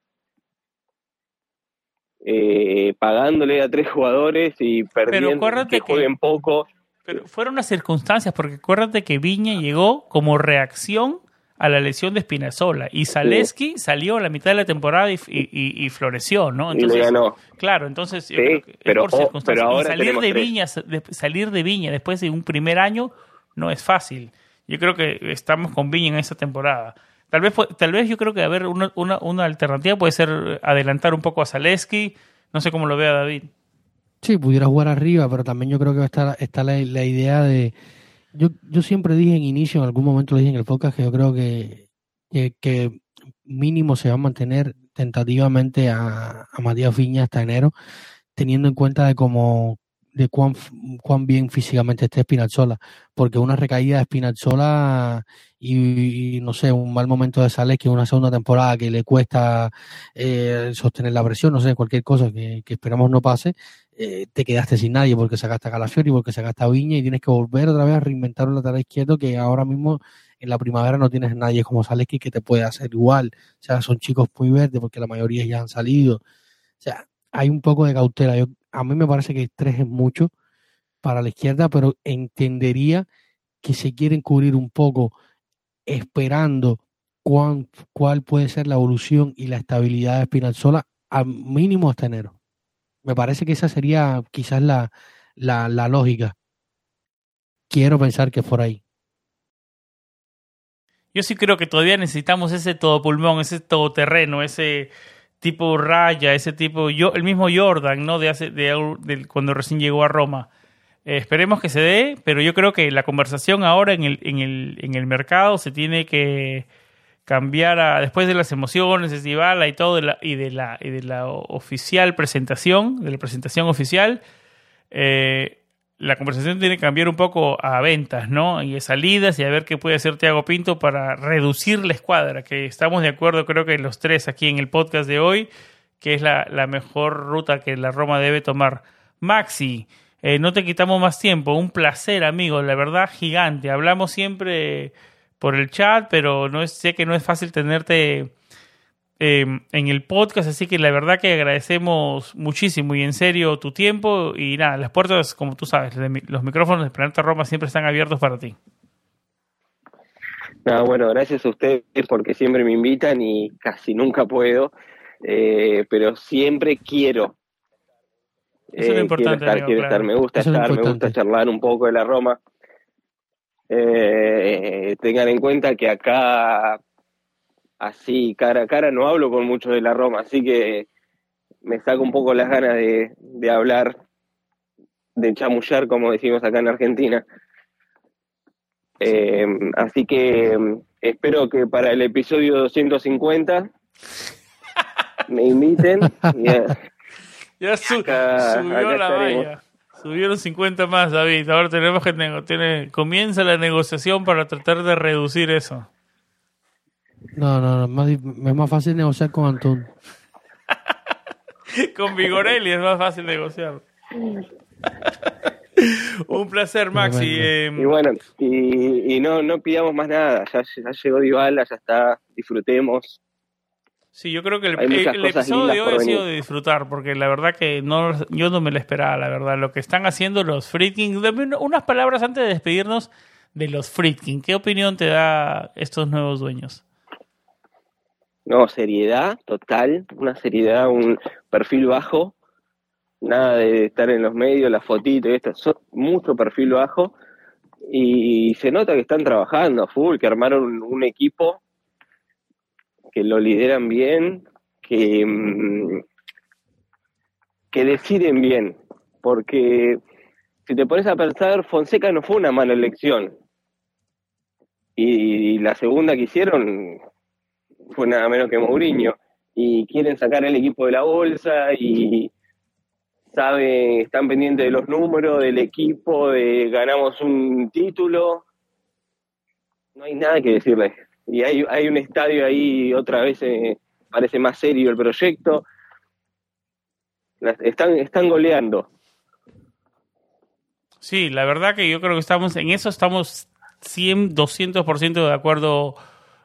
eh, pagándole a tres jugadores y perdiendo acuérdate que que- jueguen poco. Pero fueron unas circunstancias, porque acuérdate que Viña llegó como reacción a la lesión de Spinazzola y Zaleski salió a la mitad de la temporada y, y- y- y floreció, ¿no? y le ganó. Claro, entonces yo creo que es pero- por oh, circunstancias. pero ahora y salir de. Viña, de- salir de Viña después de un primer año no es fácil. Yo creo que estamos con Viña en esta temporada. Tal vez, tal vez yo creo que haber una, una, una alternativa puede ser adelantar un poco a Zaleski. No sé cómo lo vea David. Sí, pudiera jugar arriba, pero también yo creo que está, está la, la idea de... Yo, yo siempre dije en inicio, en algún momento lo dije en el podcast, que yo creo que, que, que mínimo se va a mantener tentativamente a, a Matías Viña hasta enero, teniendo en cuenta de cómo de cuán, cuán bien físicamente esté Spinazzola, porque una recaída de Spinazzola y, no sé, un mal momento de Sales que una segunda temporada que le cuesta eh, sostener la presión, no sé, cualquier cosa que, esperamos no pase, eh, te quedaste sin nadie porque sacaste a Calafiori, porque sacaste a Viña y tienes que volver otra vez a reinventar un lateral izquierdo que ahora mismo en la primavera no tienes nadie como Saleski que te puede hacer igual. O sea, son chicos muy verdes porque la mayoría ya han salido. O sea, hay un poco de cautela. A mí me parece que tres es mucho para la izquierda, pero entendería que se quieren cubrir un poco esperando cuán, cuál puede ser la evolución y la estabilidad de Spinazzola al mínimo hasta enero. Me parece que esa sería quizás la, la, la lógica. Quiero pensar que es por ahí. Yo sí creo que todavía necesitamos ese todo pulmón, ese todoterreno, ese tipo Raya, ese tipo yo, el mismo Jordan, ¿no? De hace de, de cuando recién llegó a Roma. Eh, esperemos que se dé, pero yo creo que la conversación ahora en el, en el, en el mercado se tiene que cambiar a, después de las emociones de y todo la, y de la y de la oficial presentación, de la presentación oficial, eh, la conversación tiene que cambiar un poco a ventas, ¿no? Y a salidas y a ver qué puede hacer Thiago Pinto para reducir la escuadra, que estamos de acuerdo creo que los tres aquí en el podcast de hoy, que es la, la mejor ruta que la Roma debe tomar. Maxi, eh, no te quitamos más tiempo, un placer amigo, la verdad gigante. Hablamos siempre por el chat, pero no es, sé que no es fácil tenerte eh, en el podcast, así que la verdad que agradecemos muchísimo y en serio tu tiempo y nada, las puertas, como tú sabes, los micrófonos de Planeta Roma siempre están abiertos para ti. No, bueno, gracias a ustedes porque siempre me invitan y casi nunca puedo, eh, pero siempre quiero. Eso es lo Eh, importante, quiero estar, amigo, quiero claro. estar, me gusta Eso es lo estar, me gusta charlar un poco de la Roma. Eh, tengan en cuenta que acá, así, cara a cara, no hablo con mucho de la Roma, así que me saco un poco las ganas de, de hablar, de chamullar, como decimos acá en Argentina. Eh, así que eh, espero que para el episodio 250 me inviten. eh, Ya su- Acá- subió acá la estaremos. valla. Subieron 50 más, David. Ahora tenemos que tiene- comienza la negociación para tratar de reducir eso. No, no, no, es más, es más fácil negociar con Antón. Con Vigorelli es más fácil negociar. Un placer, Maxi. Eh, y bueno, y, y no, no pidamos más nada. Ya, ya llegó Dybala, ya está. Disfrutemos. sí, yo creo que el, episodio de hoy ha sido de disfrutar, porque la verdad que no, yo no me lo esperaba, la verdad. Lo que están haciendo los Freaking. Unas palabras antes de despedirnos de los Freaking. ¿Qué opinión te da estos nuevos dueños? No, seriedad total. Una seriedad, un perfil bajo. Nada de estar en los medios, la fotito y esto. mucho perfil bajo. Y se nota que están trabajando a full, que armaron un, un equipo que lo lideran bien, que, mm, que deciden bien, porque si te pones a pensar, Fonseca no fue una mala elección. Y, la segunda que hicieron fue nada menos que Mourinho. Y quieren sacar el equipo de la bolsa y saben, están pendientes de los números del equipo, de ganamos un título. No hay nada que decirles. Y hay, hay un estadio ahí, otra vez eh, parece más serio el proyecto. Están, están goleando. Sí, la verdad que yo creo que estamos en eso, estamos 100, 200% de acuerdo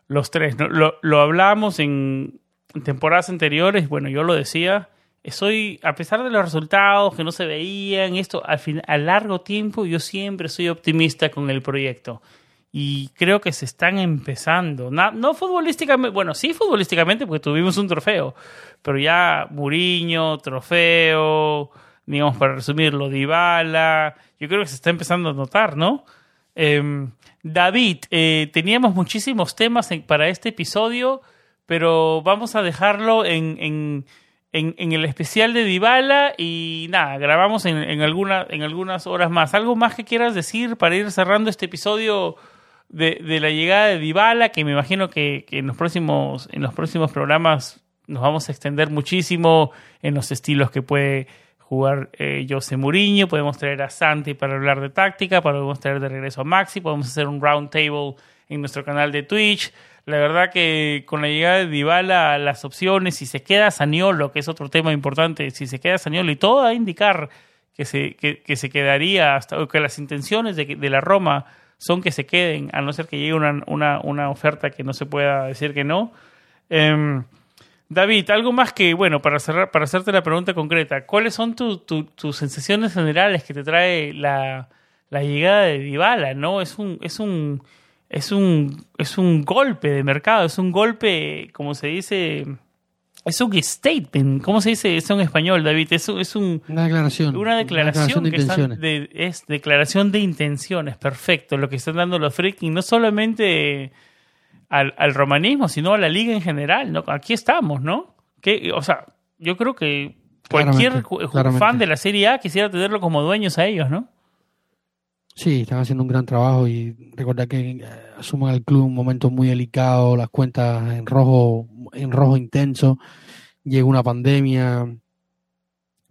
los tres. Lo, lo hablábamos en temporadas anteriores, bueno, yo lo decía, soy, a pesar de los resultados que no se veían, esto al fin, a largo tiempo, yo siempre soy optimista con el proyecto. Y creo que se están empezando. No, no futbolísticamente, bueno, sí futbolísticamente, porque tuvimos un trofeo, pero ya Muriño, trofeo, digamos, para resumirlo, Dybala, yo creo que se está empezando a notar, ¿no? Em, David, eh, teníamos muchísimos temas para este episodio, pero vamos a dejarlo en, en, en, el especial de Dybala y nada, grabamos en, en, alguna, en algunas horas más. ¿Algo más que quieras decir para ir cerrando este episodio de, de la llegada de Dybala, que me imagino que, que en, los próximos, en los próximos programas nos vamos a extender muchísimo en los estilos que puede jugar eh, José Mourinho, podemos traer a Santi para hablar de táctica, podemos traer de regreso a Maxi, podemos hacer un round table en nuestro canal de Twitch. La verdad que con la llegada de Dybala las opciones, si se queda Saniolo, que es otro tema importante, si se queda Saniolo y todo a indicar que se, que, se quedaría hasta que las intenciones de, de, la Roma son que se queden, a no ser que llegue una, una, una oferta que no se pueda decir que no. Eh, David, algo más que, bueno, para cerrar, para hacerte la pregunta concreta, ¿cuáles son tus sensaciones generales que te trae la, llegada de Dybala? ¿No? Es un, es un, es un, es un golpe de mercado, es un golpe, como se dice, es un statement, ¿cómo se dice eso en español, David? Es, es un, una declaración. Una declaración, de intenciones. es declaración de intenciones, perfecto, lo que están dando los freaking, no solamente al, romanismo, sino a la liga en general. ¿no? Aquí estamos, ¿no? Que, o sea, yo creo que cualquier fan de la Serie A quisiera tenerlo como dueños a ellos, ¿no? Sí, están haciendo un gran trabajo y recuerda que eh, asuman al club un momento muy delicado, las cuentas en rojo, en rojo intenso, llega una pandemia,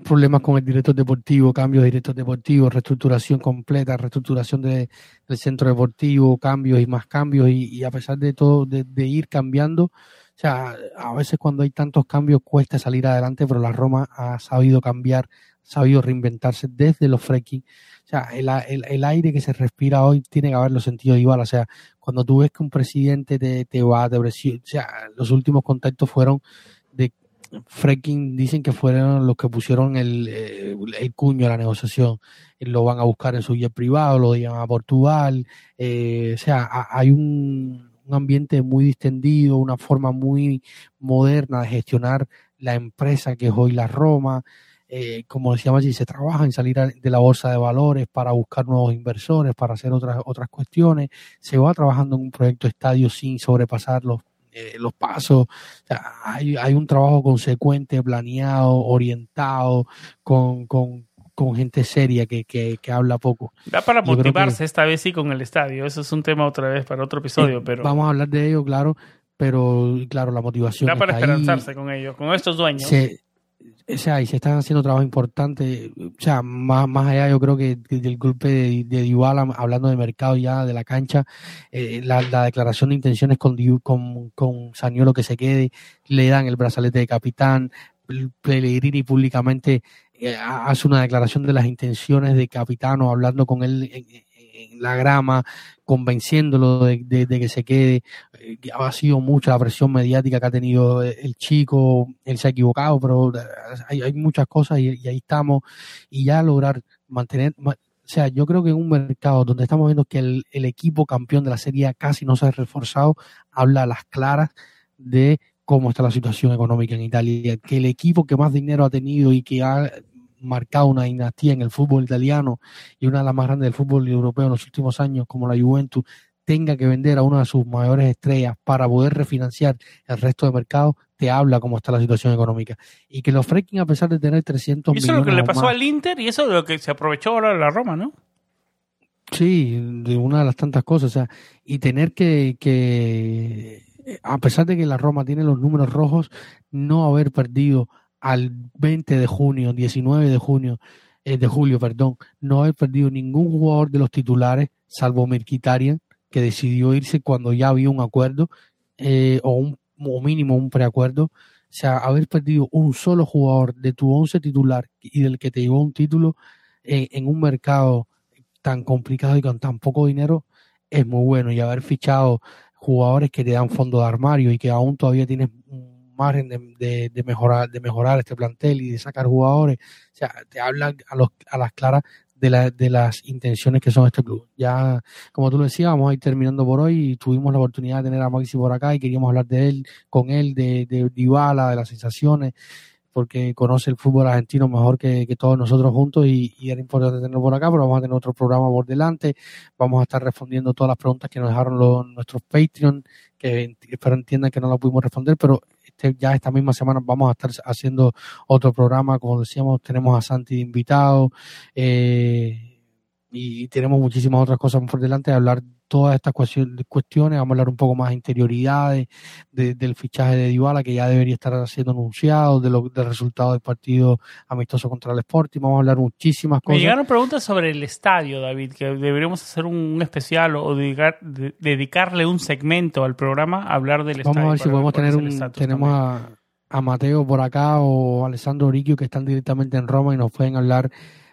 problemas con el director deportivo, cambios de director deportivo, reestructuración completa, reestructuración de, del centro deportivo, cambios y más cambios, y, a pesar de todo, de, ir cambiando, o sea, a veces cuando hay tantos cambios cuesta salir adelante, pero la Roma ha sabido cambiar, sabido reinventarse desde los fracking. O sea, el, el, aire que se respira hoy tiene que haberlo sentido igual. O sea, cuando tú ves que un presidente te, te va, te o sea, los últimos contactos fueron de Freaking dicen que fueron los que pusieron el, eh, el cuño a la negociación. Eh, lo van a buscar en su jet privado, lo llevan a Portugal. Eh, o sea, hay un, ambiente muy distendido, una forma muy moderna de gestionar la empresa que es hoy la Roma. como decíamos allí, se trabaja en salir de la bolsa de valores para buscar nuevos inversores, para hacer otras, otras cuestiones. Se va trabajando en un proyecto estadio sin sobrepasar los eh, los pasos. hay, hay, un trabajo consecuente, planeado, orientado, con, con, con gente seria que, que, que, habla poco. Da para motivarse esta vez sí con el estadio. Eso es un tema otra vez para otro episodio. Eh, pero Vamos a hablar de ello, claro. Pero claro, la motivación. Da para esperanzarse con ellos, con estos dueños o sea, y se están haciendo trabajo importante, o sea, más, más allá yo creo que del golpe de, de hablando de mercado ya, de la cancha, eh, la, declaración de intenciones con, con, con Saniolo que se quede, le dan el brazalete de capitán, Pellegrini públicamente eh, hace una declaración de las intenciones de capitano, hablando con él en, la grama, convenciéndolo de, que se quede. Eh, ha sido mucha la presión mediática que ha tenido el chico, él se ha equivocado, pero eh, hay, muchas cosas y, ahí estamos. Y ya lograr mantener, o sea, yo creo que en un mercado donde estamos viendo que el, equipo campeón de la serie casi no se ha reforzado, habla a las claras de cómo está la situación económica en Italia, que el equipo que más dinero ha tenido y que ha marcado una dinastía en el fútbol italiano y una de las más grandes del fútbol europeo en los últimos años, como la Juventus, tenga que vender a una de sus mayores estrellas para poder refinanciar el resto de mercado, te habla cómo está la situación económica. Y que los Freaking, a pesar de tener 300 Y eso es lo millones que le pasó más- al Inter y eso es lo que se aprovechó ahora la Roma, ¿no? Sí, de una de las tantas cosas. O sea, y tener que, que, a pesar de que la Roma tiene los números rojos, no haber perdido al 20 de junio, 19 de junio, eh, de julio, perdón, no haber perdido ningún jugador de los titulares, salvo Mirkitarian, que decidió irse cuando ya había un acuerdo, eh, o un o mínimo un preacuerdo. O sea, haber perdido un solo jugador de tu once titular y del que te llevó un título eh, en un mercado tan complicado y con tan poco dinero es muy bueno y haber fichado jugadores que te dan fondo de armario y que aún todavía tienes margen de, mejorar de mejorar este plantel y de sacar jugadores. O sea te hablan a los a las claras de, la- de las intenciones que son este club. Ya como tú lo decías vamos a ir terminando por hoy. Y tuvimos la oportunidad de tener a Maxi por acá y queríamos hablar de él con él de, de Dybala de las sensaciones porque conoce el fútbol argentino mejor que, todos nosotros juntos y, era importante tenerlo por acá, pero vamos a tener otro programa por delante, vamos a estar respondiendo todas las preguntas que nos dejaron los, nuestros Patreon, que espero entiendan que no las pudimos responder, pero este, ya esta misma semana vamos a estar haciendo otro programa, como decíamos, tenemos a Santi invitado, eh, y tenemos muchísimas otras cosas por delante de hablar todas estas cuestion- cuestiones, vamos a hablar un poco más de interioridades, de- del fichaje de Dybala que ya debería estar siendo anunciado, de lo, del resultado del partido amistoso contra el Sporting, vamos a hablar muchísimas Me cosas. llegaron preguntas sobre el estadio, David, que deberíamos hacer un especial o dedicar- de- dedicarle un segmento al programa a hablar del estadio. Vamos a ver si podemos tener un, tenemos también. a, a Mateo por acá o Alessandro Oriquio que están directamente en Roma y nos pueden hablar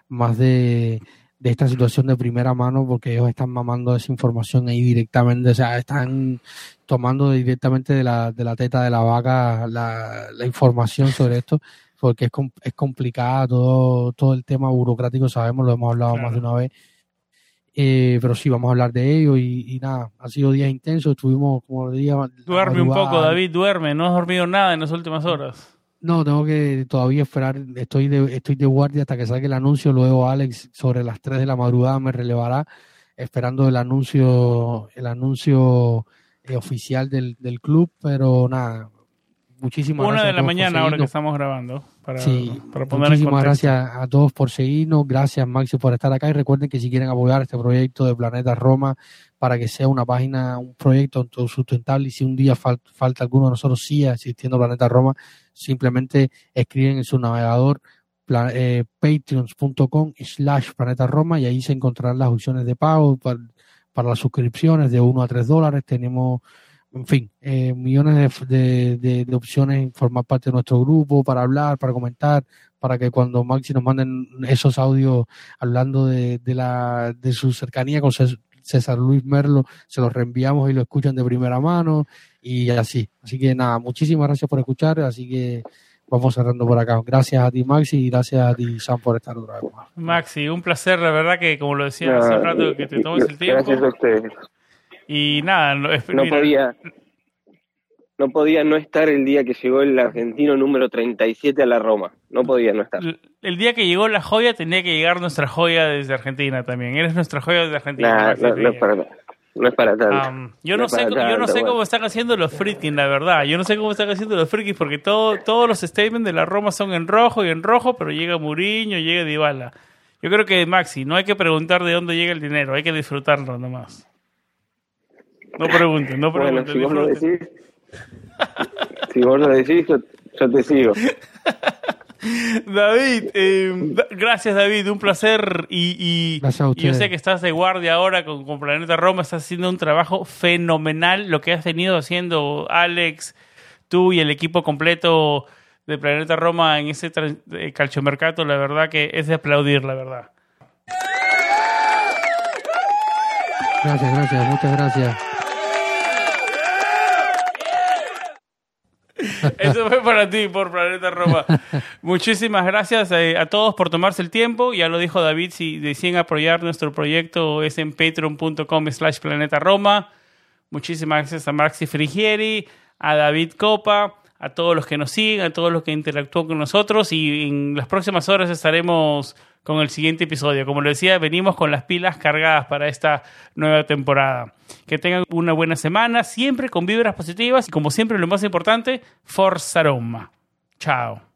más de, de esta situación de primera mano porque ellos están mamando esa información ahí directamente, o sea, están tomando directamente de la, de la teta de la vaca la, la información sobre esto porque es, es complicada todo, todo el tema burocrático, sabemos, lo hemos hablado Claro. más de una vez. Eh, pero sí, vamos a hablar de ello y, y nada, han sido días intensos, estuvimos, como día Duerme un poco, David, duerme. No has dormido nada en las últimas horas. No, tengo que todavía esperar, estoy de, estoy de guardia hasta que salga el anuncio, luego Alex sobre las 3 de la madrugada me relevará, esperando el anuncio, el anuncio eh, oficial del, del club, pero nada, muchísimas Una gracias. de a la mañana, ahora que estamos grabando, para, Sí, para poner en muchísimas gracias a todos por seguirnos, gracias Maxi por estar acá y recuerden que si quieren apoyar este proyecto de Planeta Roma para que sea una página, un proyecto sustentable y si un día fal- falta alguno de nosotros siga existiendo Planeta Roma, simplemente escriben en su navegador eh, patreons.com slash planeta Roma y ahí se encontrarán las opciones de pago para, para las suscripciones de 1 a 3 dólares. Tenemos, en fin, eh, millones de, de- de- de opciones en formar parte de nuestro grupo, para hablar, para comentar, para que cuando Maxi nos manden esos audios hablando de, de, la, de su cercanía con Cés- César Luis Merlo, se los reenviamos y lo escuchan de primera mano y así. Así que nada, muchísimas gracias por escuchar, así que vamos cerrando por acá. Gracias a ti Maxi y gracias a ti Sam por estar otra vez más. Maxi, un placer, la verdad que como lo decía hace un rato, que te tomes el tiempo. Gracias a ustedes. Y nada, no, es- No mira, podía, no podía no estar el día que llegó el argentino número 37 a la Roma. No podía no estar. el- día que llegó la joya tenía que llegar nuestra joya desde Argentina también. Eres nuestra joya desde Argentina. Nah, no, no es para no es para tanto. Yo no, No sé, para yo no sé bueno. cómo están haciendo los freaking, la verdad. Yo no sé cómo están haciendo los freaking porque todo, todos los statements de la Roma son en rojo y en rojo, pero llega Muriño, llega Dybala. Yo creo que Maxi, no hay que preguntar de dónde llega el dinero, hay que disfrutarlo nomás. No pregunten, no bueno, pregunten. si vos lo decís, si vos lo decís, yo, yo te sigo. David, eh, gracias David, un placer y, y- Gracias a y yo sé que estás de guardia ahora con, con Planeta Roma, estás haciendo un trabajo fenomenal, lo que has venido haciendo Alex, tú y el equipo completo de Planeta Roma en ese eh, calciomercato, la verdad que es de aplaudir, la verdad. Gracias, gracias, muchas gracias. Eso fue para ti, por Planeta Roma. Muchísimas gracias eh, a todos por tomarse el tiempo. Ya lo dijo David, si deciden apoyar nuestro proyecto es en patreon.com slash Planeta Roma. Muchísimas gracias a Maxi Frigieri, a David Copa, a todos los que nos siguen, a todos los que interactúan con nosotros y en las próximas horas estaremos con el siguiente episodio. Como les decía, venimos con las pilas cargadas para esta nueva temporada. Que tengan una buena semana, siempre con vibras positivas y como siempre lo más importante, Forza Roma. Chao.